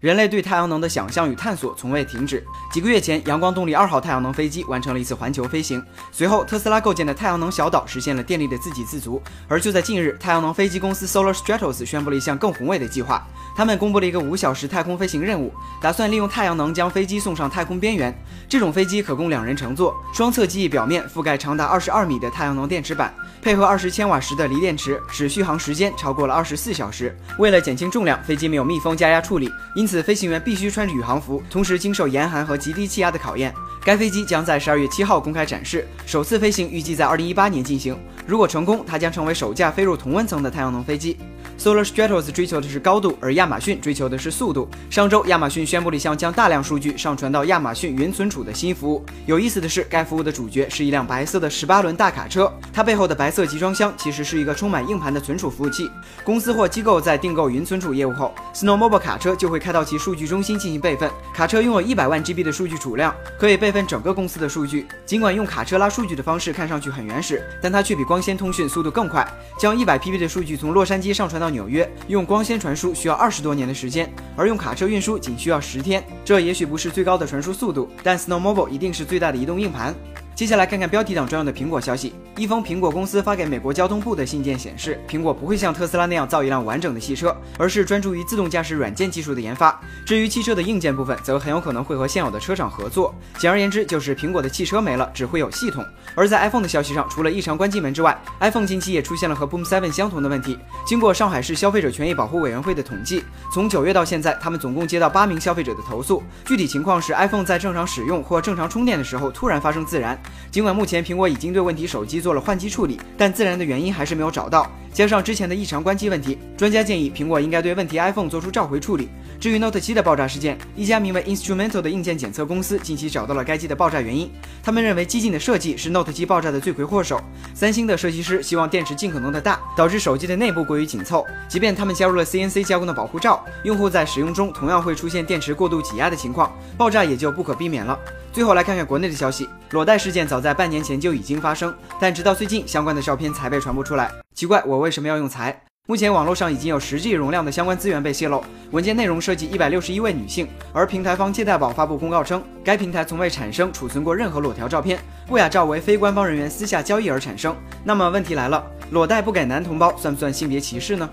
人类对太阳能的想象与探索从未停止。几个月前，阳光动力二号太阳能飞机完成了一次环球飞行。随后，特斯拉构建的太阳能小岛实现了电力的自给自足。而就在近日，太阳能飞机公司 Solar Stratos 宣布了一项更宏伟的计划。他们公布了一个五小时太空飞行任务，打算利用太阳能将飞机送上太空边缘。这种飞机可供两人乘坐，双侧机翼表面覆盖长达二十二米的太阳能电池板，配合二十千瓦时的锂电池，使续航时间超过了二十四小时。为了减轻重量，飞机没有密封加压处理，因此。飞行员必须穿着宇航服，同时经受严寒和极低气压的考验。该飞机将在十二月七号公开展示，首次飞行预计在二零一八年进行。如果成功，它将成为首架飞入同温层的太阳能飞机。Solar Stratos 追求的是高度，而亚马逊追求的是速度。上周，亚马逊宣布了一项将大量数据上传到亚马逊云存储的新服务。有意思的是，该服务的主角是一辆白色的十八轮大卡车，它背后的白色集装箱其实是一个充满硬盘的存储服务器。公司或机构在订购云存储业务后，Snowmobile 卡车就会开到其数据中心进行备份。卡车拥有一百万 GB 的数据储量，可以备份整个公司的数据。尽管用卡车拉数据的方式看上去很原始，但它却比光纤通讯速度更快。将一百 PB 的数据从洛杉矶上传到纽约，用光纤传输需要二十多年的时间，而用卡车运输仅需要十天。这也许不是最高的传输速度，但 Snowmobile 一定是最大的移动硬盘。接下来看看标题党专用的苹果消息。一封苹果公司发给美国交通部的信件显示，苹果不会像特斯拉那样造一辆完整的汽车，而是专注于自动驾驶软件技术的研发。至于汽车的硬件部分，则很有可能会和现有的车厂合作。简而言之，就是苹果的汽车没了，只会有系统。而在 iPhone 的消息上，除了异常关机门之外，iPhone 近期也出现了和 Boom Seven 相同的问题。经过上海市消费者权益保护委员会的统计，从九月到现在，他们总共接到八名消费者的投诉。具体情况是 iPhone 在正常使用或正常充电的时候突然发生自燃。尽管目前苹果已经对问题手机做了换机处理，但自燃的原因还是没有找到。加上之前的异常关机问题，专家建议苹果应该对问题 iPhone 做出召回处理。至于 Note 7的爆炸事件，一家名为 Instrumental 的硬件检测公司近期找到了该机的爆炸原因。他们认为激进的设计是 Note 7爆炸的罪魁祸首。三星的设计师希望电池尽可能的大，导致手机的内部过于紧凑。即便他们加入了 CNC 加工的保护罩，用户在使用中同样会出现电池过度挤压的情况，爆炸也就不可避免了。最后来看看国内的消息，裸贷事件早在半年前就已经发生，但直到最近相关的照片才被传播出来。奇怪，我为什么要用才？目前网络上已经有十 G 容量的相关资源被泄露，文件内容涉及一百六十一位女性，而平台方借贷宝发布公告称，该平台从未产生储存过任何裸条照片，不雅照为非官方人员私下交易而产生。那么问题来了，裸贷不给男同胞算不算性别歧视呢？